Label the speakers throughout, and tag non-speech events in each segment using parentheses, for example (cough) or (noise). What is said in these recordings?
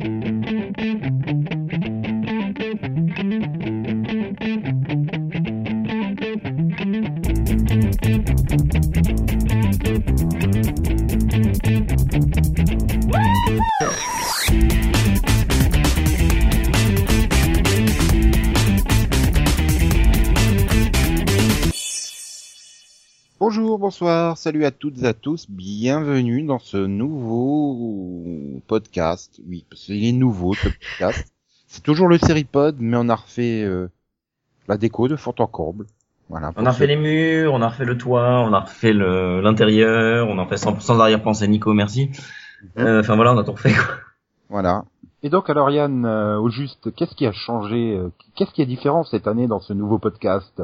Speaker 1: Bonjour, bonsoir, salut à toutes et à tous, bienvenue dans ce nouveau podcast. Oui, parce qu'il est nouveau ce podcast. (laughs) C'est toujours le Seripod, mais on a refait euh, la déco de fond en comble. Voilà.
Speaker 2: On a refait les murs, on a refait le toit, on a refait l'intérieur, on a refait sans, sans arrière-pensée Nico, merci. Euh, Enfin voilà, on a tout refait quoi.
Speaker 1: Voilà.
Speaker 3: Et donc alors Yann, euh, au juste, qu'est-ce qui a changé euh, Qu'est-ce qui est différent cette année dans ce nouveau podcast?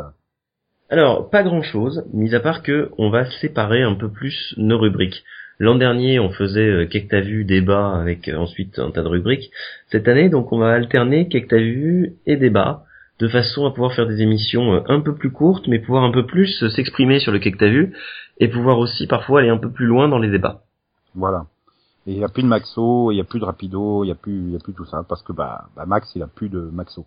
Speaker 2: Alors, pas grand chose, mis à part que on va séparer un peu plus nos rubriques. L'an dernier, on faisait euh, Qu'est-ce que t'as vu débat avec euh, ensuite un tas de rubriques. Cette année, donc, on va alterner Qu'est-ce que t'as vu et débat, de façon à pouvoir faire des émissions euh, un peu plus courtes, mais pouvoir un peu plus euh, s'exprimer sur le Qu'est-ce que t'as vu, et pouvoir aussi parfois aller un peu plus loin dans les débats.
Speaker 3: Voilà. Et il y a plus de Maxo, il y a plus de Rapido, il y a plus, il y a plus tout ça parce que bah, bah Max il a plus de Maxo.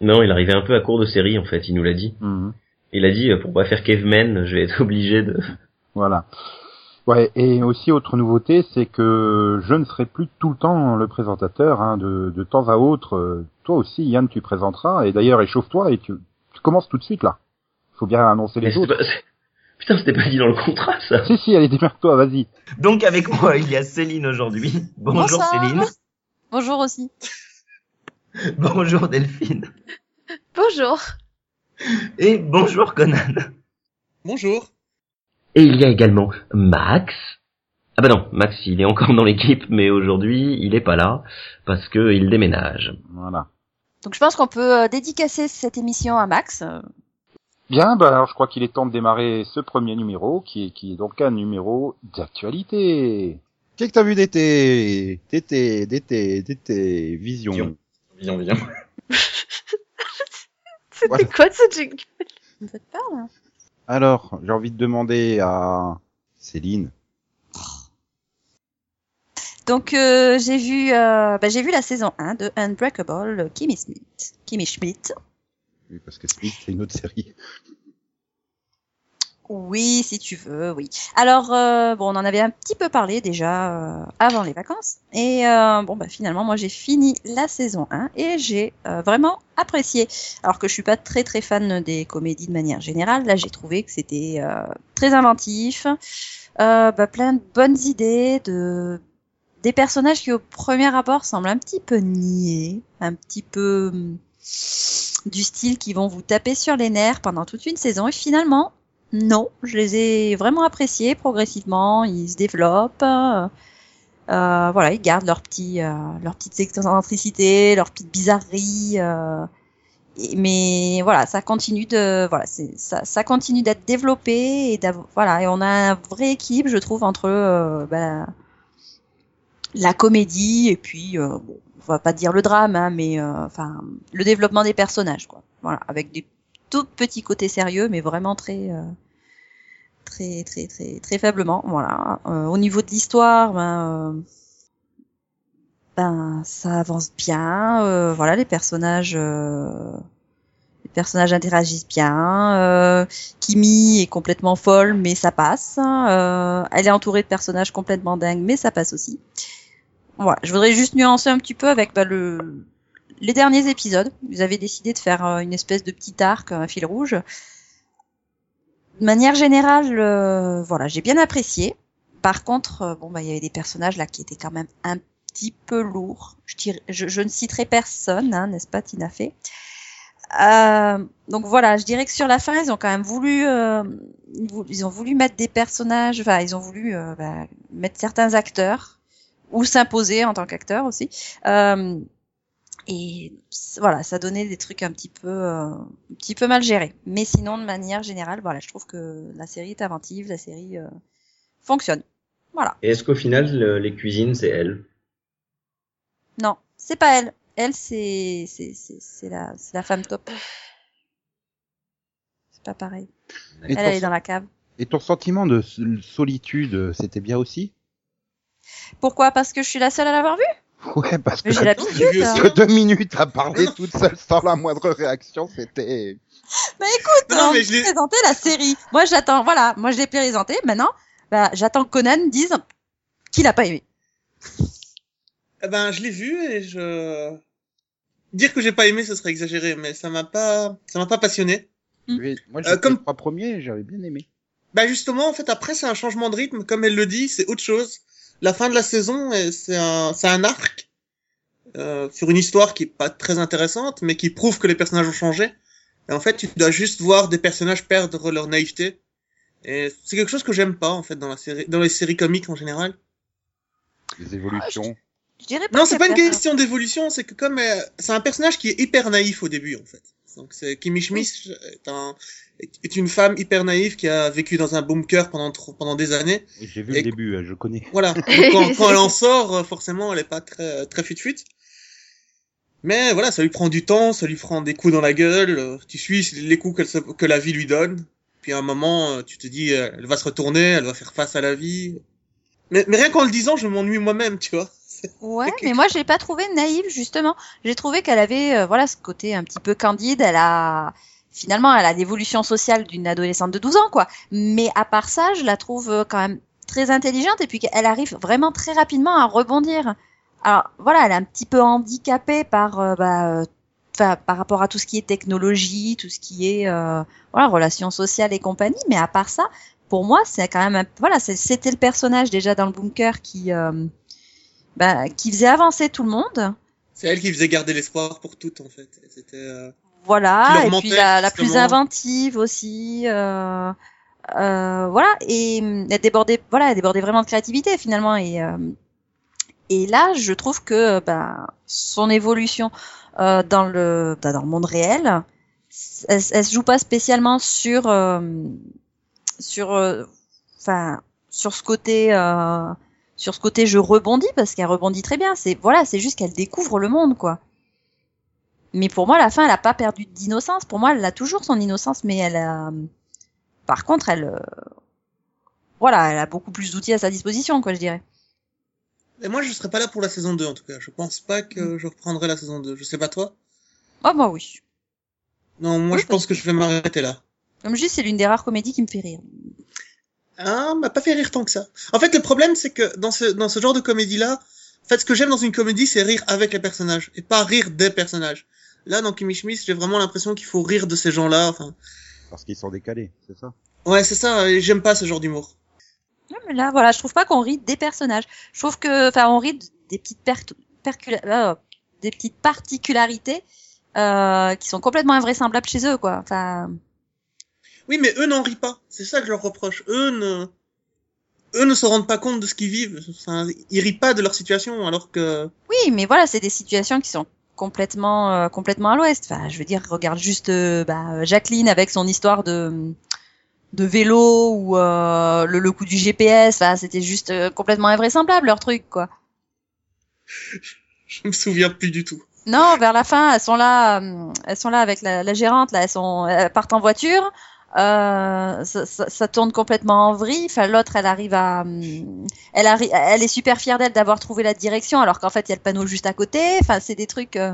Speaker 2: Non, il arrivait un peu à court de série, en fait, il nous l'a dit.
Speaker 3: Mhm.
Speaker 2: Il a dit, euh, pour pas faire caveman, je vais être (laughs) obligé de...
Speaker 3: Voilà. Ouais, et aussi autre nouveauté, c'est que je ne serai plus tout le temps le présentateur. Hein, de, de temps à autre, euh, toi aussi, Yann, tu présenteras. Et d'ailleurs, échauffe-toi et tu, tu commences tout de suite là. Faut bien annoncer les
Speaker 2: c'est- (laughs) Putain, c'était pas dit dans le contrat, ça
Speaker 3: Si si, allez démerde-toi, vas-y.
Speaker 2: Donc avec moi, il y a Céline aujourd'hui. Bonjour
Speaker 4: Bonsoir.
Speaker 2: Céline.
Speaker 4: Bonjour aussi. (laughs)
Speaker 2: Bonjour Delphine.
Speaker 4: Bonjour. (laughs)
Speaker 2: Et bonjour Conan.
Speaker 5: Bonjour.
Speaker 2: Et il y a également Max. Ah bah non, Max il est encore dans l'équipe, mais aujourd'hui il est pas là parce que il déménage.
Speaker 3: Voilà.
Speaker 4: Donc je pense qu'on peut euh, dédicacer cette émission à Max.
Speaker 3: Bien, bah alors je crois qu'il est temps de démarrer ce premier numéro, qui est, qui est donc un numéro d'actualité.
Speaker 1: Qu'est-ce que t'as vu d'été? D'été, d'été, d'été, vision.
Speaker 2: Vision. Viens. (laughs)
Speaker 4: C'était
Speaker 1: Voilà.
Speaker 4: quoi ce jingle Ça.
Speaker 1: Alors, j'ai envie de demander à Céline.
Speaker 4: Donc euh, j'ai vu euh, bah, j'ai vu la saison 1 de Unbreakable Kimmy Schmidt. Kimmy Schmidt.
Speaker 1: Oui, parce que Split, c'est une autre série.
Speaker 4: Oui, si tu veux, oui. Alors euh, bon, on en avait un petit peu parlé déjà euh, avant les vacances et euh, bon bah finalement moi j'ai fini la saison 1 et j'ai euh, vraiment apprécié. Alors que je suis pas très très fan des comédies de manière générale, là j'ai trouvé que c'était euh, très inventif, bah, plein de bonnes idées, de des personnages qui au premier abord semblent un petit peu niais, un petit peu hum, du style qui vont vous taper sur les nerfs pendant toute une saison et finalement non, je les ai vraiment appréciés progressivement, ils se développent. euh, euh, voilà, ils gardent leur petit, euh, leur petite excentricité, leur petite euh, mais voilà, ça continue de, voilà, ça, continue d'être développé et voilà, et on a un vrai équilibre, je trouve, entre euh, ben, la comédie et puis, euh, bon, on va pas dire le drame, hein, mais enfin le développement des personnages, quoi. Voilà, avec des tout petits côtés sérieux, mais vraiment très, euh, très, très, très, très faiblement. Voilà. Euh, au niveau de l'histoire, ben, euh, ben, ça avance bien. voilà, les personnages, les personnages interagissent bien. Euh, Kimi est complètement folle, mais ça passe. Euh, elle est entourée de personnages complètement dingues, mais ça passe aussi. Voilà. Je voudrais juste nuancer un petit peu avec bah, le les derniers épisodes, vous avez décidé de faire euh, une espèce de petit arc, un fil rouge. De manière générale, euh, voilà, j'ai bien apprécié. Par contre, euh, bon, bah, il y avait des personnages là qui étaient quand même un petit peu lourds. Je, ne citerai personne, hein, n'est-ce pas, Tina Fey? Donc voilà, je dirais que sur la fin, ils ont quand même voulu, ils ont voulu mettre des personnages, enfin, ils ont voulu bah, mettre certains acteurs ou s'imposer en tant qu'acteur aussi. Et voilà, ça donnait des trucs un petit peu, euh, un petit peu mal gérés. Mais sinon, de manière générale, voilà, je trouve que la série est inventive, la série euh, fonctionne. Voilà.
Speaker 2: Et est-ce qu'au final, le- les cuisines, c'est elle?
Speaker 4: Non, c'est pas elle. Elle, c'est, c'est, c'est, c'est la, c'est la femme top. C'est pas pareil.
Speaker 1: Et
Speaker 4: Elle, elle est dans la cave.
Speaker 1: et ton sentiment de solitude, c'était bien aussi?
Speaker 4: Pourquoi? Parce que je suis la seule à l'avoir vue?
Speaker 1: Ouais, parce que la-
Speaker 5: vu
Speaker 4: hein.
Speaker 1: que deux minutes à parler (laughs) toute seule sans la moindre réaction, c'était...
Speaker 4: Bah écoute,
Speaker 5: Non,
Speaker 4: on
Speaker 5: mais je l'ai-
Speaker 4: présenté la série. Moi j'attends, voilà, moi je l'ai présenté. Maintenant, bah, j'attends que Conan dise qu'il a pas aimé.
Speaker 5: Eh ben, je l'ai vu et je... Dire que j'ai pas aimé, ce serait exagéré, mais ça m'a pas, ça m'a pas passionné.
Speaker 4: Mm.
Speaker 1: Moi, j'ai
Speaker 5: Euh, comme-
Speaker 1: les trois premiers, j'avais bien aimé.
Speaker 5: Bah justement, en fait, après, c'est un changement de rythme, comme elle le dit, c'est autre chose. La fin de la saison, c'est un, c'est un arc euh, sur une histoire qui est pas très intéressante, mais qui prouve que les personnages ont changé. Et en fait, tu dois juste voir des personnages perdre leur naïveté. Et c'est quelque chose que j'aime pas, en fait, dans la série, dans les séries comiques en général.
Speaker 1: Les évolutions.
Speaker 4: Je dirais pas.
Speaker 5: Non, c'est
Speaker 4: a
Speaker 5: pas une question d'évolution, c'est que comme euh, c'est un personnage qui est hyper naïf au début en fait. Donc c'est Kimi Schmidt est, un, est une femme hyper naïve qui a vécu dans un bunker pendant pendant des années.
Speaker 1: J'ai vu
Speaker 5: Et-
Speaker 1: le début, euh, je connais.
Speaker 5: Voilà. (laughs) Donc, quand, quand elle en sort, euh, forcément, elle est pas très très fut fut. Mais voilà, ça lui prend du temps, ça lui prend des coups dans la gueule. euh, Tu suis les coups se- que la vie lui donne. Puis à un moment, euh, tu te dis, euh, elle va se retourner, elle va faire face à la vie. Mais, mais rien qu'en le disant, je m'ennuie moi-même, tu vois.
Speaker 4: Ouais, mais moi je l'ai pas trouvée naïve justement. J'ai trouvé qu'elle avait euh, voilà ce côté un petit peu candide. Elle a finalement elle a l'évolution sociale d'une adolescente de 12 ans quoi. Mais à part ça, je la trouve euh, quand même très intelligente et puis qu'elle arrive vraiment très rapidement à rebondir. Alors voilà, elle est un petit peu handicapée par euh, bah, euh, enfin, par rapport à tout ce qui est technologie, tout ce qui est euh, voilà relations sociales et compagnie. Mais à part ça, pour moi, c'est quand même un- voilà, c'était le personnage déjà dans le bunker qui euh, bah, qui faisait avancer tout le monde.
Speaker 5: C'est elle qui faisait garder l'espoir pour toutes, en fait. C'était, euh,
Speaker 4: Voilà, et puis la, la plus inventive aussi. Euh, euh, voilà, et hum, elle débordait, voilà, elle débordait vraiment de créativité finalement. Et, euh, et là, je trouve que bah, son évolution euh, dans le bah, dans le monde réel, elle, elle se joue pas spécialement sur euh, sur euh, enfin sur ce côté euh, sur ce côté je rebondis parce qu'elle rebondit très bien. C'est voilà, c'est juste qu'elle découvre le monde quoi. Mais pour moi, à la fin, elle a pas perdu d'innocence. Pour moi, elle a toujours son innocence, mais elle a. Par contre, elle. euh, Voilà, elle a beaucoup plus d'outils à sa disposition, quoi, je dirais.
Speaker 5: Et moi, je serais pas là pour la saison 2, en tout cas. Je pense pas que je reprendrai la saison 2. Je sais pas toi.
Speaker 4: Oh, moi, oui.
Speaker 5: Non, moi,
Speaker 4: Oui,
Speaker 5: je pense que je vais m'arrêter là.
Speaker 4: Comme je dis, c'est l'une des rares comédies qui me fait rire.
Speaker 5: Ah, m'a pas fait rire tant que ça. En fait, le problème, c'est que dans ce, dans ce genre de comédie-là, en fait, ce que j'aime dans une comédie, c'est rire avec les personnages, et pas rire des personnages. Là, dans Kimmy Schmidt, j'ai vraiment l'impression qu'il faut rire de ces gens-là. Enfin,
Speaker 1: Parce qu'ils sont décalés, c'est ça?
Speaker 5: Ouais, c'est ça, et j'aime pas ce genre d'humour.
Speaker 4: Non, mais là, voilà, je trouve pas qu'on rit des personnages. Je trouve que, enfin, on rit des petites euh, des petites particularités euh, qui sont complètement invraisemblables chez eux, quoi. Enfin,
Speaker 5: Oui, mais eux n'en rient pas. C'est ça que je leur reproche. Eux ne, eux ne se rendent pas compte de ce qu'ils vivent. Enfin, ils rient pas de leur situation, alors que,
Speaker 4: oui, mais voilà, c'est des situations qui sont complètement, euh, complètement à l'ouest. Enfin, je veux dire, regarde juste euh, bah, Jacqueline avec son histoire de de vélo ou euh, le, le coup du GPS. Enfin, c'était juste euh, complètement invraisemblable leur truc, quoi. (laughs)
Speaker 5: je me souviens plus du tout.
Speaker 4: Non, vers la fin, elles sont là, elles sont là avec la, la gérante, là, elles sont, elles partent en voiture. Euh, ça, ça- tourne complètement en vrille. Enfin, l'autre, elle arrive à, hum, elle elle est super fière d'elle d'avoir trouvé la direction, alors qu'en fait, il y a le panneau juste à côté. Enfin, c'est des trucs. euh,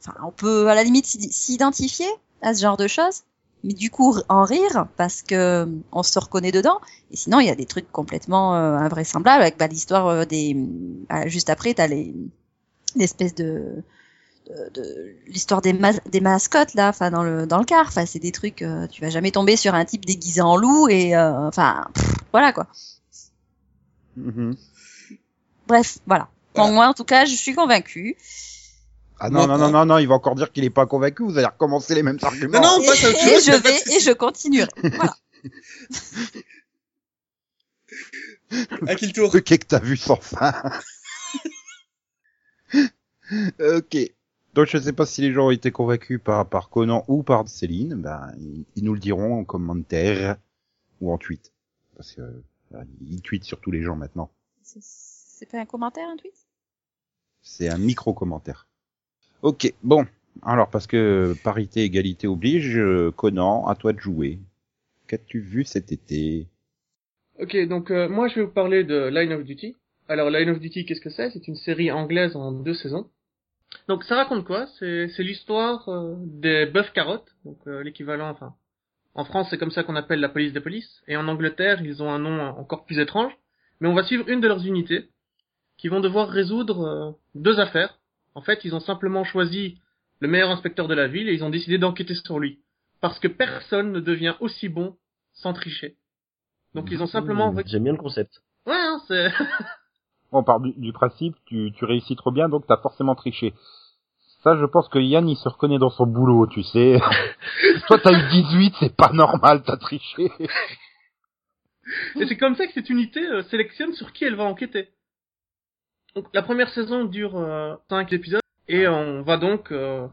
Speaker 4: Enfin, on peut à la limite s'id- s'identifier à ce genre de choses, mais du coup en rire parce que hum, on se reconnaît dedans. Et sinon, il y a des trucs complètement euh, invraisemblables avec bah, l'histoire des. bah, juste après, t'as les l'espèce de de, de- l'histoire des, mas- des mascottes là enfin dans le dans le car enfin c'est des trucs euh, tu vas jamais tomber sur un type déguisé en loup et euh, enfin voilà quoi
Speaker 1: Mhm.
Speaker 4: bref voilà
Speaker 5: Voilà.
Speaker 4: Bon, moi en tout cas je suis convaincue
Speaker 1: Ah non, non, non, non, non, il va encore dire qu'il est pas convaincu, vous allez recommencer les mêmes arguments.
Speaker 5: Non, non, à autre
Speaker 4: et je
Speaker 5: pas
Speaker 4: vais et je continuerai (laughs) voilà (laughs)
Speaker 5: À qui le tour?
Speaker 1: truc est que t'as vu sans fin. (laughs) ok. Donc je sais pas si les gens ont été convaincus par, par Conan ou par Céline, ben ils, ils nous le diront en commentaire ou en tweet. Parce que euh, ils tweetent sur tous les gens maintenant.
Speaker 4: c'est pas un commentaire un tweet?
Speaker 1: C'est un micro commentaire. Ok, bon. Alors parce que parité égalité oblige, euh, Conan, à toi de jouer. Qu'as-tu vu cet été?
Speaker 5: Ok, donc euh, moi je vais vous parler de Line of Duty.
Speaker 6: Alors Line of Duty, qu'est-ce que c'est? C'est une série anglaise en deux saisons. Donc ça raconte quoi? C'est l'histoire euh, des bœufs carottes, donc euh, l'équivalent, enfin, en France c'est comme ça qu'on appelle la police des polices, et en Angleterre ils ont un nom encore plus étrange. Mais on va suivre une de leurs unités qui vont devoir résoudre euh, deux affaires. En fait, ils ont simplement choisi le meilleur inspecteur de la ville et ils ont décidé d'enquêter sur lui, parce que personne ne devient aussi bon sans tricher. Donc ils ont simplement
Speaker 3: J'aime bien le concept.
Speaker 6: Ouais, hein, c'est (laughs)
Speaker 1: On part du, du principe, tu, tu réussis trop bien, donc t'as forcément triché. Ça, je pense que Yann, il se reconnaît dans son boulot, tu sais. (laughs) Toi, t'as eu 18, c'est pas normal, t'as triché. (laughs)
Speaker 6: Et c'est comme ça que cette unité euh, sélectionne sur qui elle va enquêter. Donc la première saison dure euh, 5 épisodes et on va donc euh,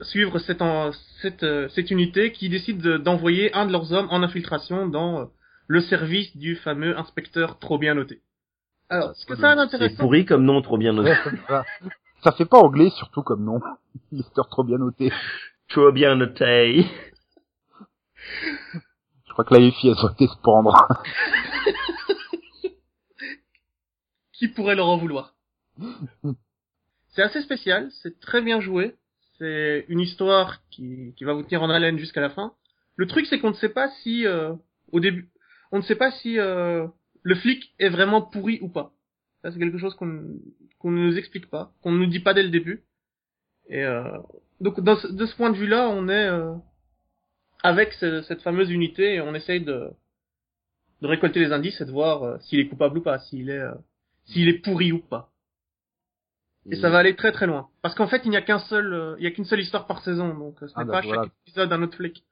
Speaker 6: suivre cette, en- cette, euh, cette unité qui décide de- d'envoyer un de leurs hommes en infiltration dans le service du fameux inspecteur trop bien noté. Alors, ce que ça a
Speaker 3: C'est
Speaker 6: d'intéressant...
Speaker 3: pourri comme nom, trop bien noté.
Speaker 1: C'est ça fait pas anglais, surtout comme nom. (laughs) Mister trop bien noté.
Speaker 3: trop bien noté.
Speaker 1: Je crois que la FI, elle souhaitait se pendre. (laughs)
Speaker 6: qui pourrait leur en vouloir C'est assez spécial, c'est très bien joué, c'est une histoire qui, qui va vous tenir en haleine jusqu'à la fin. Le truc c'est qu'on ne sait pas si euh, au début, on ne sait pas si euh, le flic est vraiment pourri ou pas. Ça c'est quelque chose qu'on qu'on ne nous explique pas, qu'on ne nous dit pas dès le début. Et euh, donc dans ce- de ce point de vue-là, on est euh, avec ce- cette fameuse unité et on essaye de de récolter les indices et de voir euh, s'il est coupable ou pas, s'il est euh, s'il est pourri ou pas. Et ça va aller très très loin. Parce qu'en fait, il n'y a qu'un seul, il y a qu'une seule histoire par saison, donc ce
Speaker 1: Ah,
Speaker 6: n'est
Speaker 1: bah,
Speaker 6: pas
Speaker 1: voilà.
Speaker 6: chaque épisode un autre flic.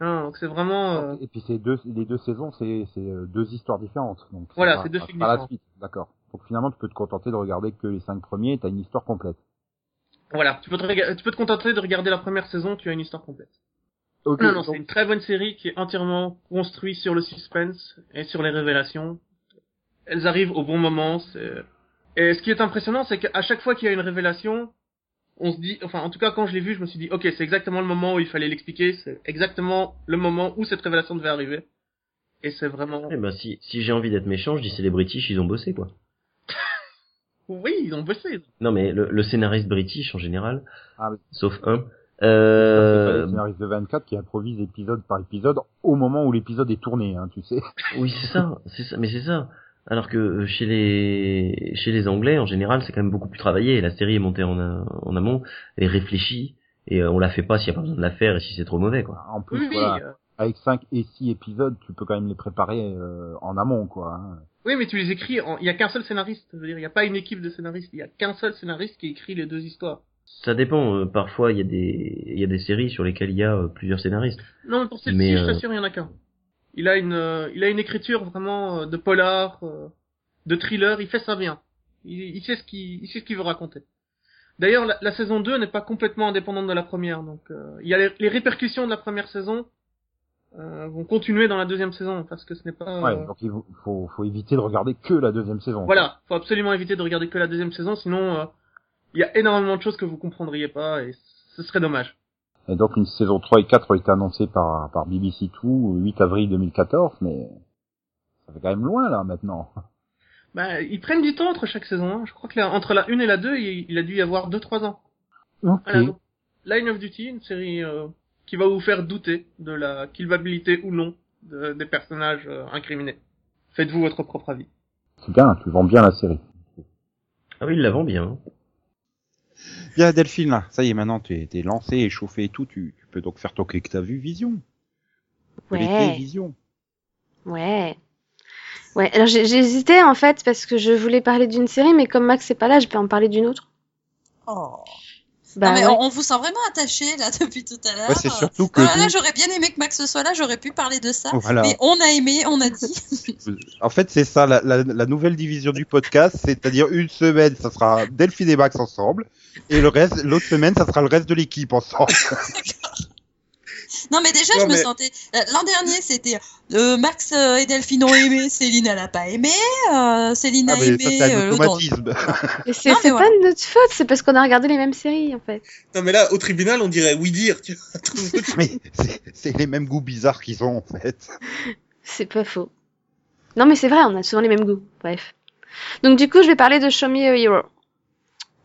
Speaker 6: Non, donc c'est vraiment. euh,
Speaker 1: Et puis c'est deux, les deux saisons, c'est c'est, euh, deux histoires différentes. Donc
Speaker 6: Voilà, c'est deux films
Speaker 1: pas la
Speaker 6: différents.
Speaker 1: suite, d'accord. Donc finalement, tu peux te contenter de regarder que les cinq premiers, et t'as une histoire complète.
Speaker 6: Voilà, tu peux, te tu peux te contenter de regarder la première saison, tu as une histoire complète.
Speaker 1: Ok,
Speaker 6: Non, non,
Speaker 1: donc-
Speaker 6: c'est une très bonne série qui est entièrement construite sur le suspense et sur les révélations. Elles arrivent au bon moment. Et ce qui est impressionnant, c'est qu'à chaque fois qu'il y a une révélation, on se dit, enfin, en tout cas, quand je l'ai vu, je me suis dit, ok, c'est exactement le moment où il fallait l'expliquer, c'est exactement le moment où cette révélation devait arriver. Et c'est vraiment,
Speaker 3: Eh ben, si, si j'ai envie d'être méchant, je dis c'est les British, ils ont bossé, quoi. (laughs)
Speaker 6: oui, ils ont bossé.
Speaker 3: Non, mais le, le scénariste british, en général,
Speaker 1: Ah, mais-
Speaker 3: sauf un,
Speaker 1: Ça, c'est pas
Speaker 3: euh,
Speaker 1: les scénaristes de 24 qui improvisent épisode par épisode au moment où l'épisode est tourné, hein, tu sais.
Speaker 3: oui, c'est ça, c'est ça, mais c'est ça. Alors que euh, chez les, chez les Anglais, en général, c'est quand même beaucoup plus travaillé. La série est montée en, en amont, et réfléchie, et euh, on la fait pas s'il y a pas besoin de la faire et si c'est trop mauvais, quoi.
Speaker 1: En plus,
Speaker 6: Oui,
Speaker 1: voilà,
Speaker 6: euh,
Speaker 1: avec 5 et 6 épisodes, tu peux quand même les préparer euh, en amont, quoi. hein.
Speaker 6: oui, mais tu les écris. en- Il y a qu'un seul scénariste. Je veux dire, il n'y a pas une équipe de scénaristes. Il y a qu'un seul scénariste qui écrit les deux histoires.
Speaker 3: Ça dépend. euh, parfois, il y a des, il y a des séries sur lesquelles il y a euh, plusieurs scénaristes.
Speaker 6: Non, mais pour celle-ci,
Speaker 3: Mais,
Speaker 6: je t'assure, il y en a qu'un. Il a une, euh, il a une écriture vraiment euh, de polar, euh, de thriller. Il fait ça bien. Il, il sait ce qu'il, il sait ce qu'il veut raconter. D'ailleurs, la, la saison 2 n'est pas complètement indépendante de la première. Donc, euh, il y a les, les répercussions de la première saison euh, vont continuer dans la deuxième saison parce que ce n'est pas.
Speaker 1: Ouais, donc il faut, faut, faut éviter de regarder que la deuxième saison.
Speaker 6: Voilà, faut absolument éviter de regarder que la deuxième saison, sinon euh, il y a énormément de choses que vous comprendriez pas et ce serait dommage.
Speaker 1: Et donc une saison 3 et 4 ont été annoncées par, par BBC Two le 8 avril 2014, mais ça fait quand même loin là maintenant. (laughs)
Speaker 6: Bah, ils prennent du temps entre chaque saison. hein. Je crois que la- entre la 1 et la 2, il, il a dû y avoir 2-3 ans.
Speaker 1: Ok.
Speaker 6: Voilà, donc, Line of Duty, une série euh, qui va vous faire douter de la killabilité ou non de- des personnages euh, incriminés. Faites-vous votre propre avis.
Speaker 1: C'est bien, tu vends bien la série.
Speaker 3: Ah oui, il la vend bien. hein.
Speaker 7: Bien Delphine là, ça y est maintenant tu es, t'es lancé, échauffé et tout, tu, tu peux donc faire ton que t'as vu Vision.
Speaker 8: Ouais.
Speaker 7: Vision.
Speaker 8: Ouais. Ouais, alors hésité en fait parce que je voulais parler d'une série, mais comme Max est pas là, je peux en parler d'une autre.
Speaker 4: Oh.
Speaker 8: Bah
Speaker 4: non, mais
Speaker 8: ouais.
Speaker 4: on, on vous sent vraiment attaché là (laughs) depuis tout à l'heure.
Speaker 7: Ouais, c'est surtout que
Speaker 4: Voilà, j'aurais bien aimé que Max soit là, j'aurais pu parler de ça.
Speaker 7: Voilà.
Speaker 4: Mais on a aimé, on a dit. (laughs)
Speaker 7: En fait, c'est ça, la, la, la nouvelle division du podcast, c'est-à-dire une semaine, ça sera Delphine et Max ensemble, et le reste, l'autre semaine, ça sera le reste de l'équipe ensemble. (laughs)
Speaker 4: Non, mais déjà,
Speaker 5: Non,
Speaker 4: je me sentais. euh, L'an dernier, c'était euh, Max euh, et Delphine ont aimé, Céline, elle a pas aimé. Euh, Céline
Speaker 7: Ah,
Speaker 4: a
Speaker 7: mais
Speaker 4: aimé.
Speaker 7: ça, c'est
Speaker 4: euh,
Speaker 8: c'est
Speaker 4: voilà.
Speaker 8: pas de notre faute, c'est parce qu'on a regardé les mêmes séries en fait.
Speaker 5: Non, mais là, au tribunal, on dirait oui dire, tu vois. Tout- (laughs)
Speaker 7: mais c'est- c'est les mêmes goûts bizarres qu'ils ont, en fait.
Speaker 8: C'est pas faux. Non mais c'est vrai, on a souvent les mêmes goûts. Bref. Donc du coup, je vais parler de Show Me a Hero.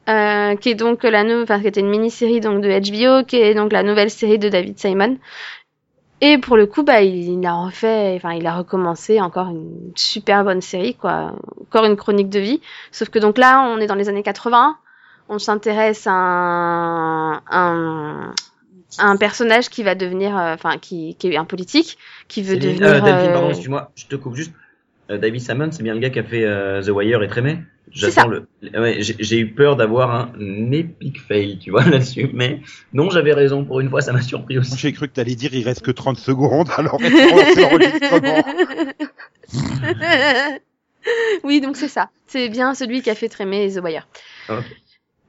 Speaker 8: Euh, qui est donc la nouvelle, enfin, qui était une mini-série donc de HBO, qui est donc la nouvelle série de David Simon. Et pour le coup, bah, il, il a refait, enfin, il a recommencé encore une super bonne série, quoi. Encore une chronique de vie. Sauf que donc là, on est dans les années 80. On s'intéresse à un, un, un personnage qui va devenir, euh, enfin, qui, qui est un politique, qui veut devenir.
Speaker 2: euh, Delphine,
Speaker 8: euh,
Speaker 2: pardon, excuse-moi, je te coupe juste. Euh, David Simon, c'est bien le gars qui a fait euh, The Wire et Trémé J'attends le. Ouais, j'ai eu peur d'avoir un épic fail, tu vois, (laughs) là-dessus. Mais non, j'avais raison. Pour une fois, ça m'a surpris aussi.
Speaker 1: J'ai cru que t'allais dire il reste que 30 secondes, alors (laughs) l'enregistrement.
Speaker 8: oui, donc c'est ça. C'est bien celui qui a fait trémer The Wire.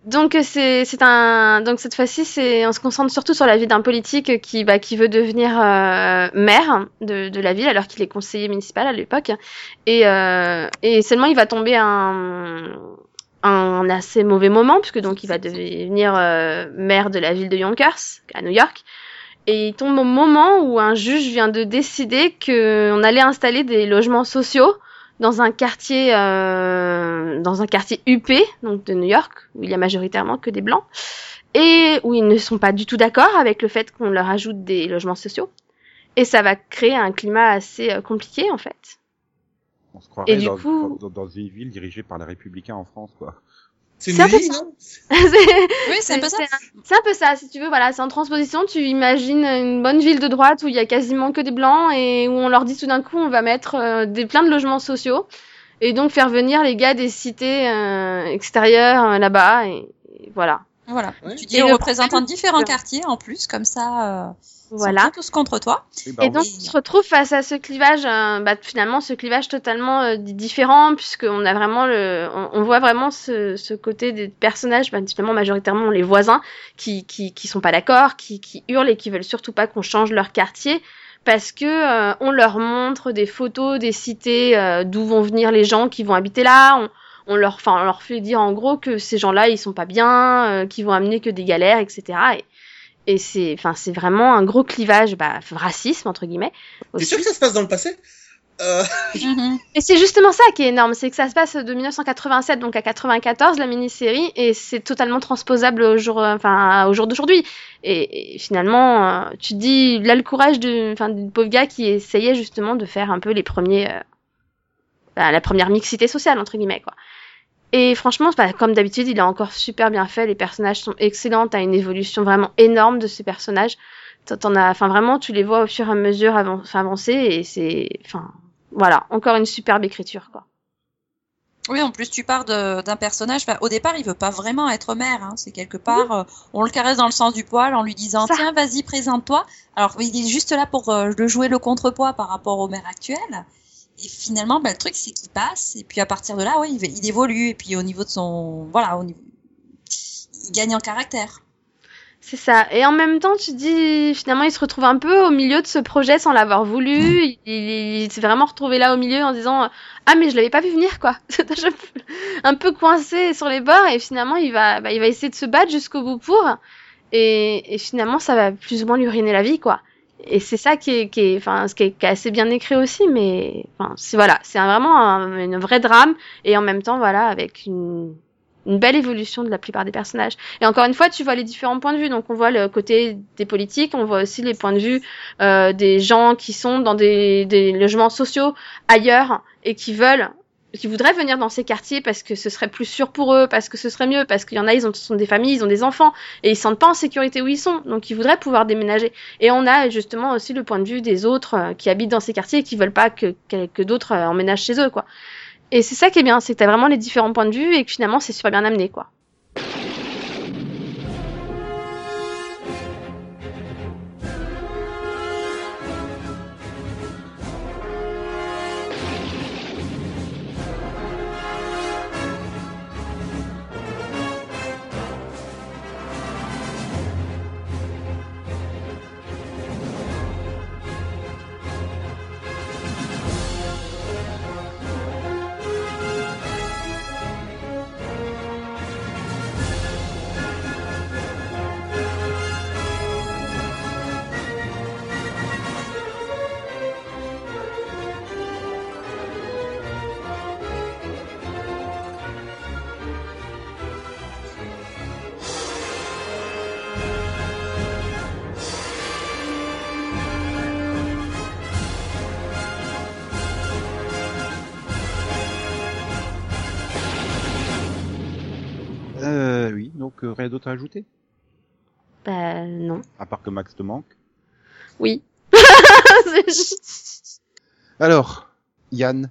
Speaker 8: Donc c'est un donc cette fois-ci c'est on se concentre surtout sur la vie d'un politique qui bah qui veut devenir euh, maire de de la ville alors qu'il est conseiller municipal à l'époque. Et euh, et seulement il va tomber un un assez mauvais moment puisque donc il va devenir euh, maire de la ville de Yonkers à New York. Et il tombe au moment où un juge vient de décider que on allait installer des logements sociaux dans un quartier euh, dans un quartier UP donc de New York où il y a majoritairement que des blancs et où ils ne sont pas du tout d'accord avec le fait qu'on leur ajoute des logements sociaux et ça va créer un climat assez euh, compliqué en fait.
Speaker 1: On se croirait
Speaker 8: Et du
Speaker 1: dans,
Speaker 8: coup-
Speaker 1: dans, dans une ville dirigée par les républicains en France, quoi.
Speaker 5: C'est
Speaker 8: C'est un peu
Speaker 5: Neuilly,
Speaker 8: ça.
Speaker 5: non (laughs)
Speaker 4: Oui, c'est un peu ça.
Speaker 8: c'est un peu ça, si tu veux, voilà, c'est en transposition, tu imagines une bonne ville de droite où il y a quasiment que des blancs et où on leur dit tout d'un coup on va mettre euh, des plein de logements sociaux et donc faire venir les gars des cités euh, extérieures euh, là-bas et, et voilà.
Speaker 4: Voilà.
Speaker 5: Ouais.
Speaker 4: Tu dis
Speaker 8: problème,
Speaker 4: différents quartiers en plus, comme ça, ils sont
Speaker 8: Voilà.
Speaker 4: pas tous contre toi.
Speaker 1: Bah
Speaker 8: Et
Speaker 1: oui.
Speaker 8: donc, on se retrouve face à ce clivage, euh, bah, finalement, ce clivage totalement euh, di- différent, puisqu'on a vraiment le, on, on voit vraiment ce, ce côté des personnages, bah, finalement, majoritairement les voisins, qui, qui, qui sont pas d'accord, qui, qui hurlent et qui veulent surtout pas qu'on change leur quartier, parce que euh, on leur montre des photos des cités euh, d'où vont venir les gens qui vont habiter là. On, on leur, enfin, on leur fait dire en gros que ces gens-là, ils sont pas bien, euh, qu'ils vont amener que des galères, etc. Et, et c'est, enfin, c'est vraiment un gros clivage, bah, racisme entre guillemets.
Speaker 5: T'es sûr que ça se passe dans le passé? Euh, (laughs)
Speaker 4: Mhm.
Speaker 8: Et c'est justement ça qui est énorme, c'est que ça se passe de 1987 donc à 94 la mini-série et c'est totalement transposable au jour, enfin au jour d'aujourd'hui. Et, et finalement, euh, tu te dis là le courage de, enfin du pauvre gars qui essayait justement de faire un peu les premiers, euh, bah, la première mixité sociale entre guillemets quoi. Et franchement, bah, comme d'habitude, il est encore super bien fait. Les personnages sont excellents. T'as une évolution vraiment énorme de ces personnages. T'en- as, enfin vraiment, tu les vois au fur et à mesure avan- avancer et c'est, enfin, voilà, encore une superbe écriture, quoi.
Speaker 4: Oui, en plus, tu pars d'un personnage. bah, au départ, il veut pas vraiment être maire. Hein. C'est quelque part, euh, on le caresse dans le sens du poil en lui disant
Speaker 8: Ça.
Speaker 4: tiens, vas-y, présente-toi. Alors, il est juste là pour euh, le jouer le contrepoids par rapport au maire actuel. Et finalement, bah, le truc, c'est qu'il passe. Et puis à partir de là, oui, il, il évolue. Et puis au niveau de son, voilà, au niveau, il gagne en caractère.
Speaker 8: C'est ça. Et en même temps, tu dis, finalement, il se retrouve un peu au milieu de ce projet sans l'avoir voulu. Il, il- il s'est vraiment retrouvé là au milieu en disant, ah, mais je l'avais pas vu venir, quoi. (laughs) un peu coincé sur les bords et finalement, il va, bah, il va essayer de se battre jusqu'au bout pour. Et, et finalement, ça va plus ou moins lui ruiner la vie, quoi. Et c'est ça qui est, qui est, enfin, ce qui est, assez bien écrit aussi, mais, enfin, c'est voilà, c'est un- vraiment un, une vraie drame et en même temps, voilà, avec une, une belle évolution de la plupart des personnages. Et encore une fois, tu vois les différents points de vue. Donc, on voit le côté des politiques, on voit aussi les points de vue euh, des gens qui sont dans des, des logements sociaux ailleurs et qui veulent, qui voudraient venir dans ces quartiers parce que ce serait plus sûr pour eux, parce que ce serait mieux, parce qu'il y en a, ils ont, sont des familles, ils ont des enfants et ils se sentent pas en sécurité où ils sont. Donc, ils voudraient pouvoir déménager. Et on a justement aussi le point de vue des autres euh, qui habitent dans ces quartiers et qui veulent pas que, que, que d'autres euh, emménagent chez eux, quoi. Et c'est ça qui est bien, c'est que t'as vraiment les différents points de vue et que finalement c'est super bien amené, quoi.
Speaker 1: Rien d'autre à ajouter?
Speaker 8: Bah non.
Speaker 1: À part que Max te manque.
Speaker 8: Oui. (laughs)
Speaker 1: Alors, Yann,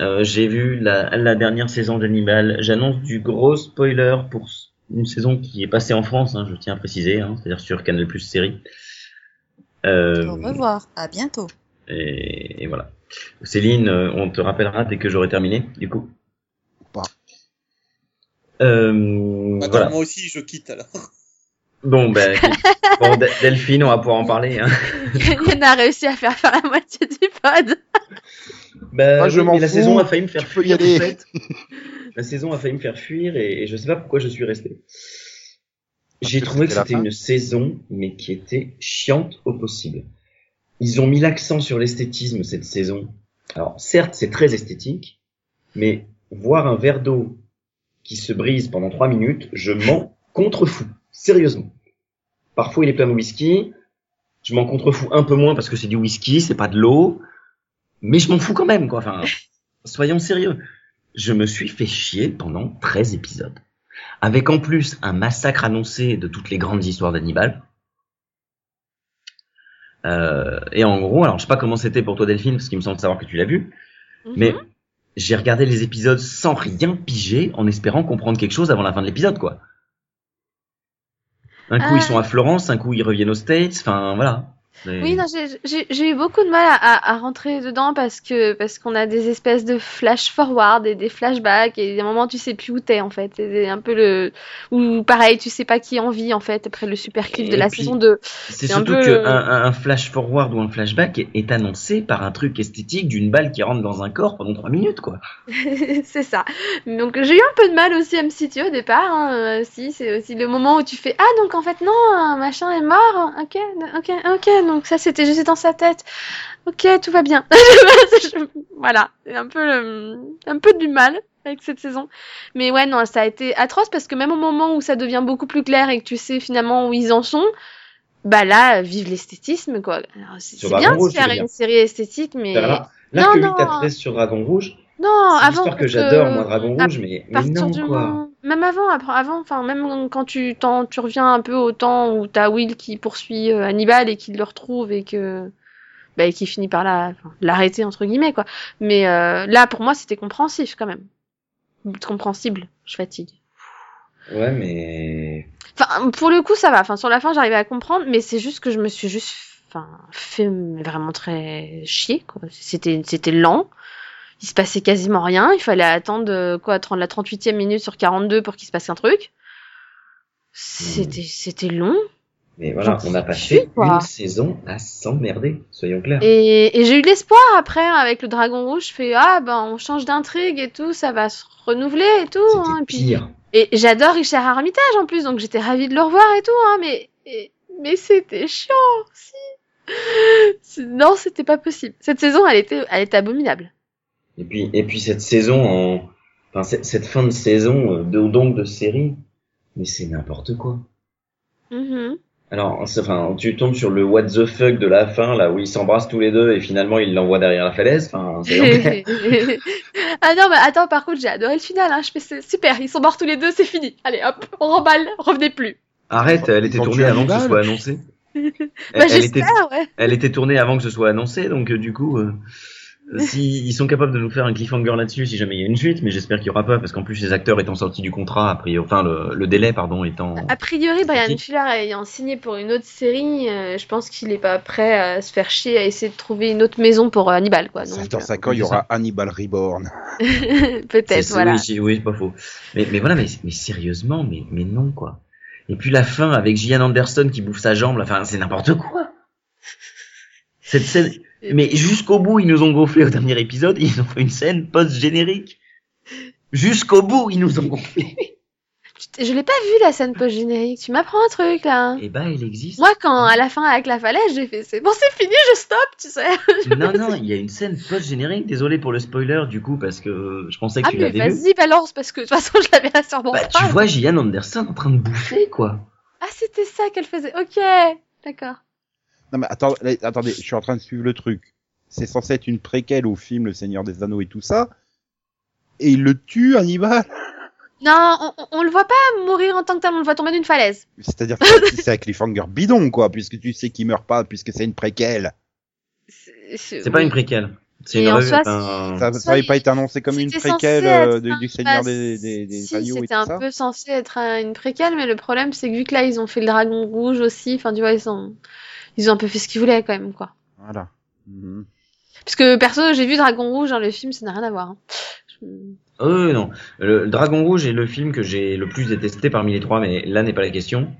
Speaker 2: Euh, J'ai vu la, la dernière saison d'Hannibal. J'annonce du gros spoiler pour une saison qui est passée en France, hein, je tiens à préciser, hein, c'est-à-dire sur Canal Plus série. Euh,
Speaker 4: Au revoir, à bientôt.
Speaker 2: et, et voilà. Céline, euh, on te rappellera dès que j'aurai terminé, du coup. Euh,
Speaker 5: Attends,
Speaker 2: voilà.
Speaker 5: moi aussi, je quitte alors.
Speaker 2: Bon, ben, bon, De- Delphine, on va pouvoir en parler. Hein. (laughs)
Speaker 8: Yann a réussi à faire faire la moitié du pod.
Speaker 2: Bah,
Speaker 1: Ah, je
Speaker 2: oui,
Speaker 1: m'en
Speaker 2: la
Speaker 1: fous.
Speaker 2: saison a failli me faire
Speaker 1: y
Speaker 2: fuir.
Speaker 1: aller.
Speaker 2: en fait. La saison a failli me faire fuir et, et je sais pas pourquoi je suis resté. J'ai trouvé que
Speaker 1: c'était
Speaker 2: une saison, mais qui était chiante au possible. Ils ont mis l'accent sur l'esthétisme cette saison. Alors, certes, c'est très esthétique, mais voir un verre d'eau qui se brise pendant trois minutes, je m'en contrefous. Sérieusement. Parfois, il est plein de whisky. Je m'en contrefous un peu moins parce que c'est du whisky, c'est pas de l'eau. Mais je m'en fous quand même, quoi. Enfin, soyons sérieux. Je me suis fait chier pendant 13 épisodes. Avec en plus un massacre annoncé de toutes les grandes histoires d'Hannibal. Euh, et en gros, alors je sais pas comment c'était pour toi Delphine, parce qu'il me semble savoir que tu l'as vu, mais
Speaker 8: Mhm.
Speaker 2: J'ai regardé les épisodes sans rien piger, en espérant comprendre quelque chose avant la fin de l'épisode, quoi. Un coup
Speaker 8: Ah.
Speaker 2: ils sont à Florence, un coup ils reviennent aux States, enfin voilà.
Speaker 8: Oui, non, j'ai- eu beaucoup de mal à, à, rentrer dedans parce que parce qu'on a des espèces de flash forward et des flashbacks et à un moment tu sais plus où t'es en fait. C'est un peu le ou pareil tu sais pas qui en vit en fait après le super clip de la
Speaker 2: puis-
Speaker 8: saison 2.
Speaker 2: C'est surtout
Speaker 8: peu,
Speaker 2: que
Speaker 8: euh,
Speaker 2: un, flash forward ou un flashback est, est annoncé par un truc esthétique d'une balle qui rentre dans un corps pendant trois minutes, quoi. (laughs)
Speaker 8: c'est ça. Donc j'ai eu un peu de mal aussi à me situer au départ. Hein. Euh, Si c'est aussi le moment où tu fais ah donc en fait non un machin est mort. Ok ok ok donc ça c'était juste dans sa tête. Ok tout va bien. (laughs) Voilà c'est un peu le- un peu du mal avec cette saison. Mais ouais non ça a été atroce parce que même au moment où ça devient beaucoup plus clair et que tu sais finalement où ils en sont. Bah là, vive l'esthétisme, quoi. C'est bien de faire une série esthétique, mais... Non.
Speaker 2: 8 à 13 sur Dragon Rouge,
Speaker 8: Non, avant
Speaker 2: que
Speaker 8: que-
Speaker 2: j'adore, moi, Dragon Rouge, mais, mais non, quoi.
Speaker 8: moment- Même avant, après, avant, enfin, même quand tu, tu reviens un peu au temps où t'as Will qui poursuit euh, Hannibal et qui le retrouve et que, bah, et qui finit par la- l'arrêter, entre guillemets, quoi. Mais euh, là, pour moi, c'était compréhensif, quand même. Compréhensible, je fatigue.
Speaker 2: Ouais, mais...
Speaker 8: Enfin, pour le coup, ça va. Enfin, sur la fin, j'arrivais à comprendre, mais c'est juste que je me suis juste, enfin, fait vraiment très chier, quoi. C'était, c'était lent. Il se passait quasiment rien. Il fallait attendre, euh, quoi, 30 la 38e minute sur 42 pour qu'il se passe un truc. C'était, c'était long.
Speaker 2: Mais voilà, on a passé
Speaker 8: quoi.
Speaker 2: une saison à s'emmerder, soyons clairs.
Speaker 8: Et, et j'ai eu l'espoir après, avec le Dragon Rouge. Je fais, ah, ben, on change d'intrigue et tout, ça va se renouveler et tout. hein. Et puis,
Speaker 2: pire.
Speaker 8: Et j'adore Richard Armitage en plus, donc j'étais ravie de le revoir et tout, hein, mais, et- mais c'était chiant, si. (laughs) Non, c'était pas possible. Cette saison, elle était, elle était abominable.
Speaker 2: Et puis, et puis cette saison, en... enfin, cette, cette fin de saison, euh, de, donc de série, mais c'est n'importe quoi.
Speaker 8: Mhm.
Speaker 2: Alors, enfin, tu tombes sur le what the fuck de la fin, là où ils s'embrassent tous les deux et finalement ils l'envoient derrière la falaise. Enfin, (laughs) (laughs)
Speaker 8: ah non, mais attends, par contre, j'ai adoré le final, hein. Je fais, super, ils sont morts tous les deux, c'est fini. Allez, hop, on remballe, revenez plus.
Speaker 2: Arrête, elle était tournée avant que ce soit annoncé. (laughs)
Speaker 8: Bah,
Speaker 2: Elle, elle était,
Speaker 8: ouais.
Speaker 2: elle était tournée avant que ce soit annoncé, donc euh, du coup, euh, si ils sont capables de nous faire un cliffhanger là-dessus, si jamais il y a une suite, mais j'espère qu'il y aura pas, parce qu'en plus les acteurs étant sortis du contrat, a priori, enfin le, le délai, pardon, étant.
Speaker 8: A priori, Brian. Fuller ayant signé pour une autre série, euh, je pense qu'il est pas prêt à se faire chier à essayer de trouver une autre maison pour euh, Hannibal, quoi. Donc,
Speaker 1: dans 5 ans, il y aura Hannibal Reborn.
Speaker 8: euh, (laughs) peut-être, voilà.
Speaker 2: Oui, c'est- oui, c'est pas faux. Mais, mais voilà, mais, mais sérieusement, mais, mais non, quoi. Et puis la fin avec Gillian Anderson qui bouffe sa jambe, enfin, c'est n'importe quoi. Cette scène, mais jusqu'au bout, ils nous ont gonflé au dernier épisode, ils ont fait une scène post-générique. Jusqu'au bout, ils nous ont gonflé.
Speaker 8: Je l'ai pas vu la scène post-générique. Tu m'apprends un truc là.
Speaker 2: Et bah, elle existe.
Speaker 8: Moi, quand à la fin avec la falaise, j'ai fait c'est bon, c'est fini, je stoppe, tu sais. (laughs)
Speaker 2: Non, non, il y a une scène post-générique. Désolé pour le spoiler, du coup, parce que je pensais que
Speaker 8: Ah
Speaker 2: tu
Speaker 8: mais
Speaker 2: l'avais vu.
Speaker 8: vas-y, balance parce que de toute façon, je l'avais mon
Speaker 2: Bah, tu vois Gillian Anderson en train de bouffer, quoi.
Speaker 8: Ah, c'était ça qu'elle faisait. Ok, d'accord.
Speaker 1: Non mais attends, attendez, je suis en train de suivre le truc. C'est censé être une préquelle au film Le Seigneur des Anneaux et tout ça. Et il le tue, Hannibal
Speaker 8: Non, on, on, le voit pas mourir en tant que tel, on le voit tomber d'une falaise.
Speaker 1: C'est-à-dire que c'est un cliffhanger bidon, quoi, puisque tu sais qu'il meurt pas, puisque c'est une préquelle.
Speaker 2: C'est pas une préquelle. C'est une revue,
Speaker 8: soi,
Speaker 2: un-
Speaker 1: Ça, pas été annoncé comme une
Speaker 8: C'était
Speaker 1: préquelle euh, de-
Speaker 8: un-
Speaker 1: du Seigneur
Speaker 8: bah,
Speaker 1: des, des, des
Speaker 8: si,
Speaker 1: Anneaux et
Speaker 8: c'était
Speaker 1: tout
Speaker 8: un
Speaker 1: ça
Speaker 8: peu censé être un- une préquelle, mais le problème c'est que vu que là ils ont fait le dragon rouge aussi, enfin tu vois ils ont ils ont un peu fait ce qu'ils voulaient quand même quoi.
Speaker 1: Voilà. Mhm.
Speaker 8: Parce que perso j'ai vu Dragon Rouge dans le film, ça n'a rien à voir. hein. Je-
Speaker 2: Oh, oui, non. Le Dragon Rouge est le film que j'ai le plus détesté parmi les trois, mais là n'est pas la question.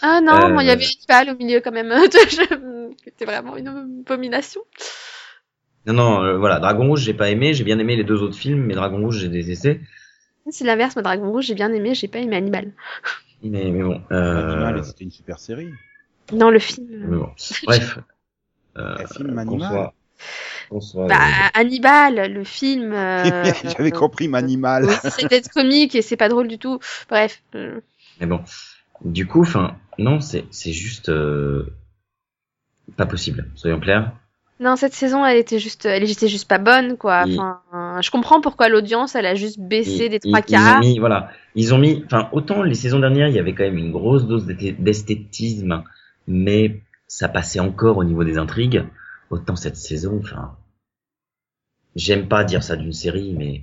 Speaker 8: Ah non,
Speaker 2: Euh,
Speaker 8: moi il y avait Hannibal au milieu quand même. (laughs) C'était vraiment une abomination.
Speaker 2: Non, non, euh, voilà, Dragon Rouge, j'ai pas aimé, j'ai bien aimé les deux autres films, mais Dragon Rouge, j'ai détesté.
Speaker 8: C'est l'inverse, moi Dragon Rouge j'ai bien aimé, j'ai pas aimé Hannibal.
Speaker 2: Mais, mais bon, euh,
Speaker 1: Animal, c'était une super série.
Speaker 8: Non le film.
Speaker 2: mais bon. (laughs) Bref. Euh,
Speaker 1: Un film Animal.
Speaker 2: soit-
Speaker 8: Bah Hannibal, le film. euh, (laughs)
Speaker 1: J'avais compris Manimal.
Speaker 8: Oui, c'est d'être comique et c'est pas drôle du tout. Bref. euh,
Speaker 2: Mais bon, du coup, enfin, non, c'est c'est juste euh, pas possible. Soyons clairs.
Speaker 8: Non, cette saison, elle était juste, elle était juste pas bonne, quoi. Enfin, euh, je comprends pourquoi l'audience, elle a juste baissé des trois
Speaker 2: ils ont
Speaker 8: quarts.
Speaker 2: mis, voilà, ils ont mis, enfin, autant les saisons dernières, il y avait quand même une grosse dose d'esthé- d'esthétisme, mais ça passait encore au niveau des intrigues. Autant cette saison, enfin, j'aime pas dire ça d'une série, mais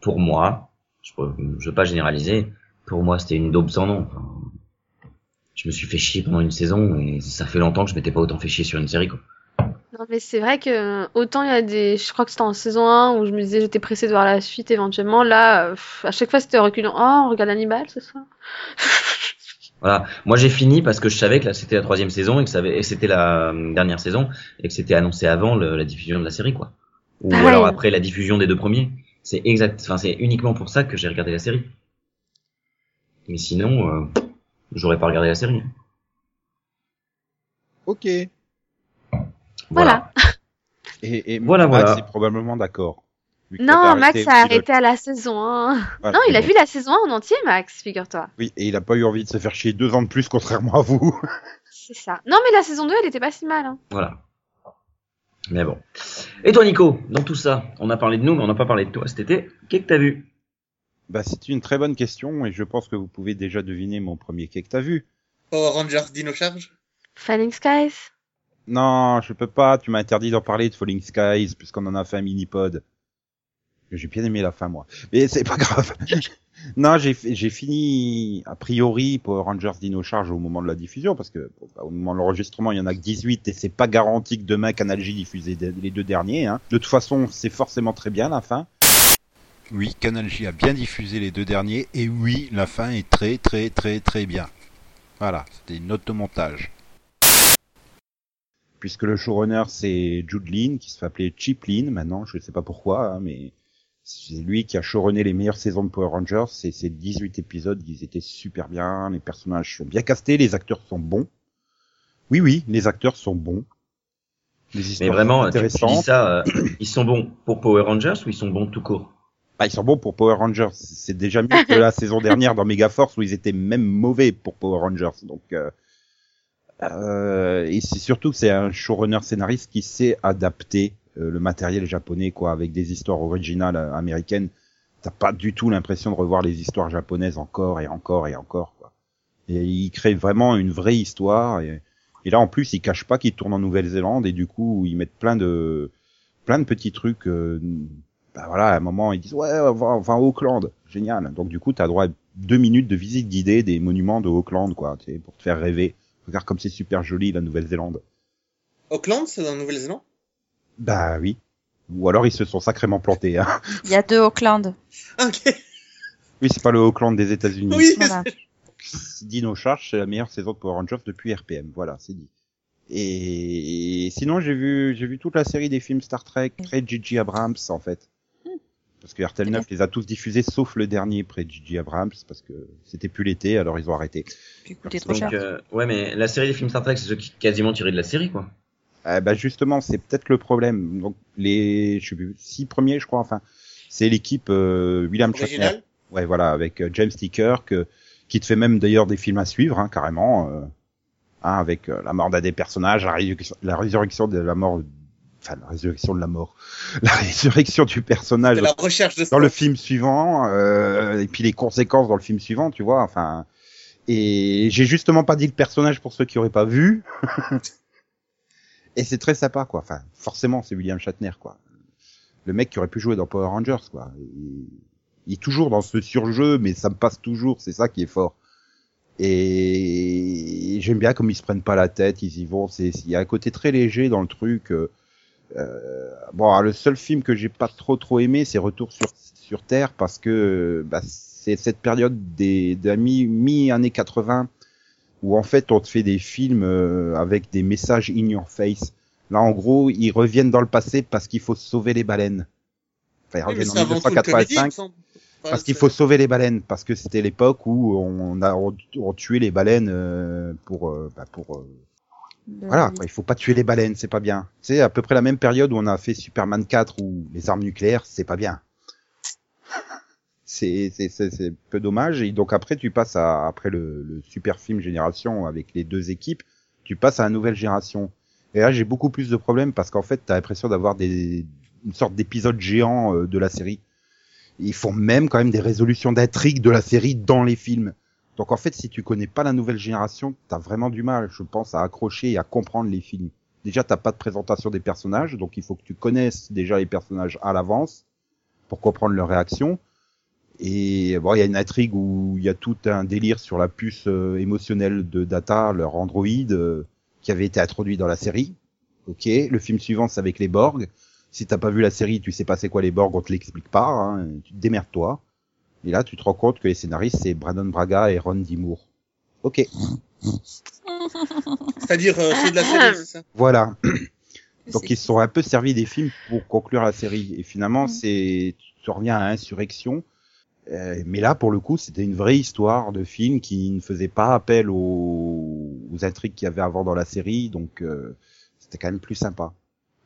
Speaker 2: pour moi, je, je veux pas généraliser, pour moi c'était une daube sans nom. Enfin, je me suis fait chier pendant une saison et ça fait longtemps que je m'étais pas autant fait chier sur une série, quoi.
Speaker 8: Non, mais c'est vrai que autant il y a des, je crois que c'était en saison 1 où je me disais j'étais pressée de voir la suite éventuellement. Là, à chaque fois c'était reculant. Oh, on regarde Hannibal ce soir. (laughs)
Speaker 2: Voilà. Moi, j'ai fini parce que je savais que là, c'était la troisième saison et que ça avait- et c'était la euh, dernière saison et que c'était annoncé avant le- la diffusion de la série, quoi. Ou
Speaker 8: Pareil.
Speaker 2: alors après la diffusion des deux premiers. C'est exact. Enfin, c'est uniquement pour ça que j'ai regardé la série. Mais sinon, euh, j'aurais pas regardé la série.
Speaker 1: Ok. (laughs) Et,
Speaker 8: Voilà.
Speaker 1: et
Speaker 2: Voilà,
Speaker 1: Max
Speaker 2: voilà.
Speaker 1: est probablement d'accord.
Speaker 8: Non, Max a arrêté à la saison 1.
Speaker 1: Voilà,
Speaker 8: Non, il a
Speaker 1: bon.
Speaker 8: vu la saison 1 en entier, Max, figure-toi.
Speaker 1: Oui, et il a pas eu envie de se faire chier deux ans de plus, contrairement à vous. (laughs)
Speaker 8: C'est ça. Non, mais la saison 2, elle était pas si mal. Hein.
Speaker 2: Voilà. Mais bon. Et toi, Nico, dans tout ça, on a parlé de nous, mais on n'a pas parlé de toi cet été. Qu'est-ce que t'as vu?
Speaker 1: Bah, c'est une très bonne question, et je pense que vous pouvez déjà deviner mon premier quai que t'as vu.
Speaker 5: Power Rangers Dino Charge?
Speaker 8: Falling Skies?
Speaker 1: Non, je peux pas, tu m'as interdit d'en parler de Falling Skies, puisqu'on en a fait un mini-pod. J'ai bien aimé la fin, moi. Mais c'est pas grave. (laughs) non, j'ai j'ai fini, a priori, Power Rangers Dino Charge au moment de la diffusion, parce que bah, au moment de l'enregistrement, il y en a que 18, et c'est pas garanti que demain Canal J diffuse les deux derniers. Hein. De toute façon, c'est forcément très bien, la fin. Oui, Canal J a bien diffusé les deux derniers, et oui, la fin est très très très très bien. Voilà, c'était une note de montage. Puisque le showrunner c'est Jude Lin, qui se fait appeler Chip Lin maintenant, je ne sais pas pourquoi, hein, mais c'est lui qui a showrunné les meilleures saisons de Power Rangers, c'est ces 18 épisodes, ils étaient super bien, les personnages sont bien castés, les acteurs sont bons. Oui, oui, les acteurs sont bons. Les
Speaker 2: Mais
Speaker 1: histoires
Speaker 2: vraiment,
Speaker 1: sont
Speaker 2: tu, tu dis ça, euh, (clears throat) ils sont bons pour Power Rangers ou ils sont bons tout court?
Speaker 1: Ah, ils sont bons pour Power Rangers. C'est déjà mieux que la (laughs) saison dernière dans Megaforce où ils étaient même mauvais pour Power Rangers. Donc, euh, euh, et c'est surtout que c'est un showrunner scénariste qui sait adapter euh, le matériel japonais, quoi, avec des histoires originales euh, américaines. T'as pas du tout l'impression de revoir les histoires japonaises encore et encore et encore, quoi. Et il crée vraiment une vraie histoire. Et, et là, en plus, ils cachent pas qu'ils tournent en Nouvelle-Zélande et du coup, ils mettent plein de plein de petits trucs. euh, bah voilà, à un moment, ils disent ouais, on va, on va à Auckland, génial. Donc du coup, t'as droit à deux minutes de visite guidée des monuments de Auckland, quoi, pour te faire rêver. Regarde comme c'est super joli la Nouvelle-Zélande.
Speaker 5: Auckland, c'est dans la Nouvelle-Zélande?
Speaker 1: Bah oui. Ou alors ils se sont sacrément plantés. Hein.
Speaker 4: Il y a deux Auckland.
Speaker 5: Ok.
Speaker 1: Oui, c'est pas le Auckland des États-Unis.
Speaker 5: Oui,
Speaker 4: Voilà.
Speaker 1: Dino Charge, c'est la meilleure saison de Power Rangers depuis RPM. Voilà, c'est dit. Et sinon, j'ai vu, j'ai vu toute la série des films Star Trek près de J.J. Abrams, en fait. Parce que RTL 9 les a tous diffusés, sauf le dernier près de J.J. Abrams, parce que c'était plus l'été, alors ils ont arrêté.
Speaker 4: Puis trop
Speaker 2: Donc,
Speaker 4: cher.
Speaker 2: euh, ouais, mais la série des films Star Trek, c'est ceux qui quasiment tirés de la série, quoi.
Speaker 1: Euh, bah justement, c'est peut-être le problème. Donc les, je sais plus, six premiers, je crois. Enfin, c'est l'équipe euh, William Shatner. Ouais, voilà, avec euh, James T. Kirk, euh, qui te fait même d'ailleurs des films à suivre, hein, carrément, euh, hein, avec euh, la mort d'un des personnages, la résurrection, la résurrection de la mort enfin la résurrection de la mort, (laughs) la résurrection du personnage
Speaker 5: la recherche de
Speaker 1: dans le film suivant, euh, et puis les conséquences dans le film suivant, tu vois. Enfin, et j'ai justement pas dit le personnage pour ceux qui auraient pas vu. (laughs) et c'est très sympa, quoi. Enfin, forcément, c'est William Shatner, quoi. Le mec qui aurait pu jouer dans Power Rangers, quoi. Il, est toujours dans ce surjeu, mais ça me passe toujours. C'est ça qui est fort. Et j'aime bien comme ils se prennent pas la tête, ils y vont. C'est, il y a un côté très léger dans le truc. Euh, euh, bon, le seul film que j'ai pas trop trop aimé, c'est Retour sur sur Terre, parce que bah, c'est cette période des de la mi mi années 80 où en fait on te fait des films euh, avec des messages in your face. Là, en gros, ils reviennent dans le passé parce qu'il faut sauver les baleines. Enfin, ils reviennent en
Speaker 5: avant tout une comédie, il me
Speaker 1: 1985
Speaker 5: semble. Enfin,
Speaker 1: parce qu'il faut sauver les baleines, parce que c'était l'époque où on a on, on tuait les baleines euh, pour euh, bah, pour euh, voilà, quoi, il faut pas tuer les baleines, c'est pas bien. C'est à peu près la même période où on a fait Superman 4 ou les armes nucléaires, c'est pas bien. C'est c'est peu dommage et donc après tu passes à après le, le super film génération avec les deux équipes, tu passes à la nouvelle génération. Et là j'ai beaucoup plus de problèmes parce qu'en fait t'as l'impression d'avoir des une sorte d'épisode géant euh, de la série. Ils font même quand même des résolutions d'intrigue de la série dans les films. Donc en fait, si tu connais pas la nouvelle génération, t'as vraiment du mal, je pense, à accrocher et à comprendre les films. Déjà, t'as pas de présentation des personnages, donc il faut que tu connaisses déjà les personnages à l'avance pour comprendre leurs réactions. Et bon, il y a une intrigue où il y a tout un délire sur la puce euh, émotionnelle de Data, leur androïde, euh, qui avait été introduit dans la série. Ok, le film suivant, c'est avec les Borg. Si t'as pas vu la série, tu sais pas c'est quoi les Borg, on te l'explique pas. Hein, tu te démerdes toi. Et là, tu te rends compte que les scénaristes, c'est Brandon Braga et Ron Dimour. Ok, (laughs)
Speaker 5: C'est-à-dire euh, ceux de la série, c'est ça?
Speaker 1: Voilà. Donc ils se sont un peu servis des films pour conclure la série. Et finalement,
Speaker 4: Mm.
Speaker 1: c'est tu reviens à Insurrection. Euh, mais là, pour le coup, c'était une vraie histoire de film qui ne faisait pas appel aux, aux intrigues qu'il y avait avant dans la série. Donc euh, c'était quand même plus sympa.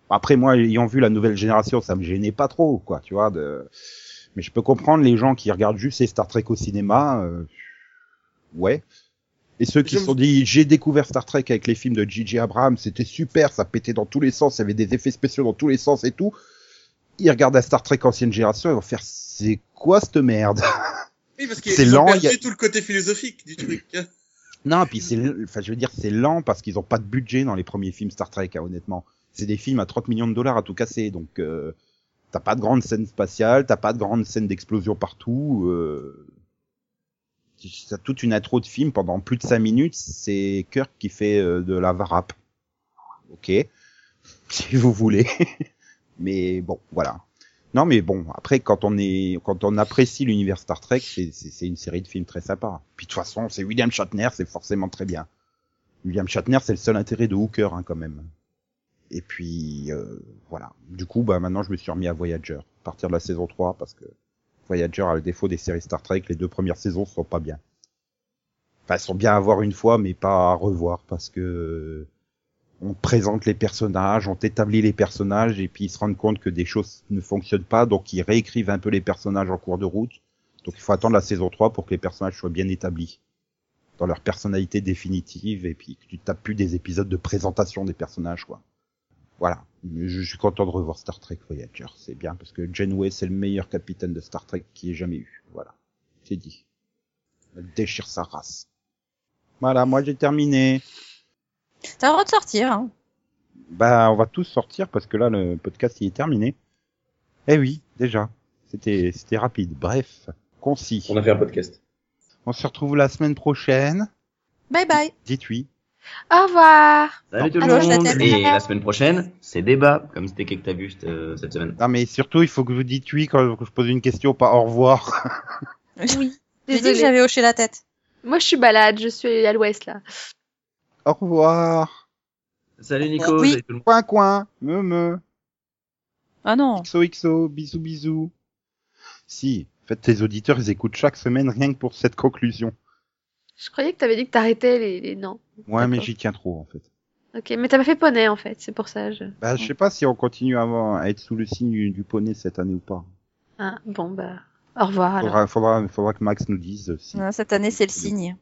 Speaker 1: Après, moi, ayant vu la nouvelle génération, ça me gênait pas trop, quoi, tu vois. De... Mais je peux comprendre les gens qui regardent juste les Star Trek au cinéma. euh, Ouais. Et ceux qui se sont dit, j'ai découvert Star Trek avec les films de J.J. Abrams, c'était super, ça pétait dans tous les sens, il y avait des effets spéciaux dans tous les sens et tout. Ils regardent la Star Trek ancienne génération, ils vont faire, c'est quoi cette merde?
Speaker 5: Oui, parce (laughs)
Speaker 1: C'est
Speaker 5: qu'ils ont
Speaker 1: lent,
Speaker 5: perdu
Speaker 1: il y a-
Speaker 5: tout le côté philosophique du truc. (clears throat)
Speaker 1: Non, puis c'est, enfin, je veux dire, c'est lent parce qu'ils ont pas de budget dans les premiers films Star Trek, hein, honnêtement. C'est des films à 30 millions de dollars à tout casser, donc euh, t'as pas de grande scène spatiale, t'as pas de grande scène d'explosion partout. Euh... T'as toute une intro de film pendant plus de 5 minutes, c'est Kirk qui fait euh, de la varap. Ok, (laughs) si vous voulez. (laughs) mais bon, voilà. Non, mais bon, après, quand on est, quand on apprécie l'univers Star Trek, c'est, une série de films très sympa. Puis de toute façon, c'est William Shatner, c'est forcément très bien. William Shatner, c'est le seul intérêt de Hooker, hein, quand même. Et puis, euh, voilà. Du coup, bah, maintenant, je me suis remis à Voyager, à partir de la saison 3, parce que Voyager a le défaut des séries Star Trek, les deux premières saisons sont pas bien. Enfin, elles sont bien à voir une fois, mais pas à revoir, parce que on te présente les personnages, on t'établit les personnages, et puis ils se rendent compte que des choses ne fonctionnent pas, donc ils réécrivent un peu les personnages en cours de route. Donc il faut attendre la saison 3 pour que les personnages soient bien établis dans leur personnalité définitive, et puis que tu tapes plus des épisodes de présentation des personnages, quoi. Voilà. Je, je suis content de revoir Star Trek Voyager, c'est bien, parce que Janeway, c'est le meilleur capitaine de Star Trek qui ait jamais eu. Voilà. C'est dit. Elle déchire sa race. Voilà, moi j'ai terminé.
Speaker 4: T'as le droit de sortir. Hein.
Speaker 1: Bah, on va tous sortir parce que là, le podcast, il est terminé. Eh oui, déjà. C'était, c'était rapide. Bref, concis.
Speaker 2: On a fait un podcast.
Speaker 1: On se retrouve la semaine prochaine.
Speaker 4: Bye bye.
Speaker 1: Dites oui.
Speaker 8: Au revoir.
Speaker 2: Salut tout le monde. Et la semaine prochaine, c'est débat, comme c'était que t'as vu cette, euh, cette semaine.
Speaker 1: Non, mais surtout, il faut que vous dites oui quand je pose une question, pas au revoir. (laughs)
Speaker 4: Oui. J'ai dit que
Speaker 8: Désolée.
Speaker 4: j'avais hoché la tête.
Speaker 8: Moi, je suis balade, je suis à l'ouest là.
Speaker 1: Au revoir.
Speaker 2: Salut Nico.
Speaker 4: Oui.
Speaker 2: salut tout le monde.
Speaker 1: Coin, coin. Me, me.
Speaker 4: Ah non.
Speaker 1: XOXO. Bisous, bisous. Si. En fait, tes auditeurs, ils écoutent chaque semaine rien que pour cette conclusion.
Speaker 8: Je croyais que t'avais dit que t'arrêtais les, les non.
Speaker 1: Ouais, mais j'y tiens trop, en fait.
Speaker 8: Ok, mais t'as pas fait poney en fait, c'est pour ça. Je...
Speaker 1: Bah, je sais pas si on continue à, avoir- à être sous le signe du, du poney cette année ou pas.
Speaker 8: Ah, bon bah, au revoir alors.
Speaker 1: Faudra, faudra, faudra que Max nous dise si.
Speaker 4: Non, Cette année, c'est le signe.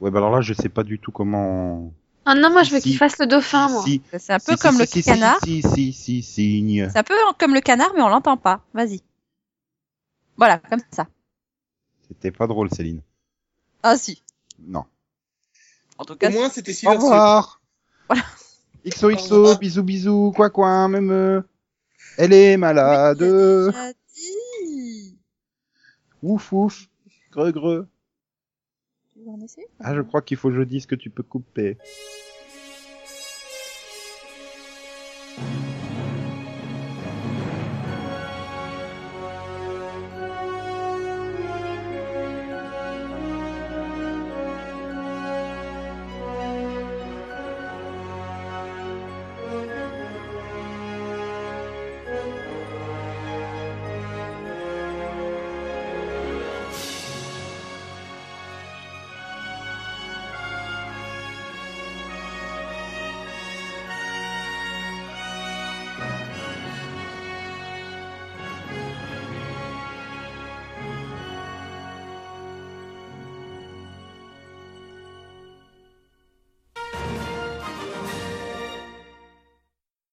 Speaker 1: Ouais, bah alors là, je sais pas du tout comment.
Speaker 8: Ah non, moi je veux
Speaker 1: Si.
Speaker 8: qu'il fasse le dauphin, moi.
Speaker 1: Si,
Speaker 4: C'est un peu
Speaker 1: si,
Speaker 4: comme
Speaker 1: si,
Speaker 4: le canard.
Speaker 1: Si, si, si, si, signe.
Speaker 4: C'est un peu comme le canard, mais on l'entend pas. Vas-y. Voilà, comme ça.
Speaker 1: C'était pas drôle, Céline.
Speaker 4: Ah si.
Speaker 1: Non.
Speaker 4: En tout
Speaker 5: Au
Speaker 4: cas,
Speaker 5: moins, c'était
Speaker 1: Au
Speaker 5: silencieux.
Speaker 1: revoir.
Speaker 4: Voilà.
Speaker 1: XOXO, bisous bisous, quoi quoi, même. euh, Elle est malade. Ouf ouf. Greu greu. Ah, je crois qu'il faut que je dise que tu peux couper.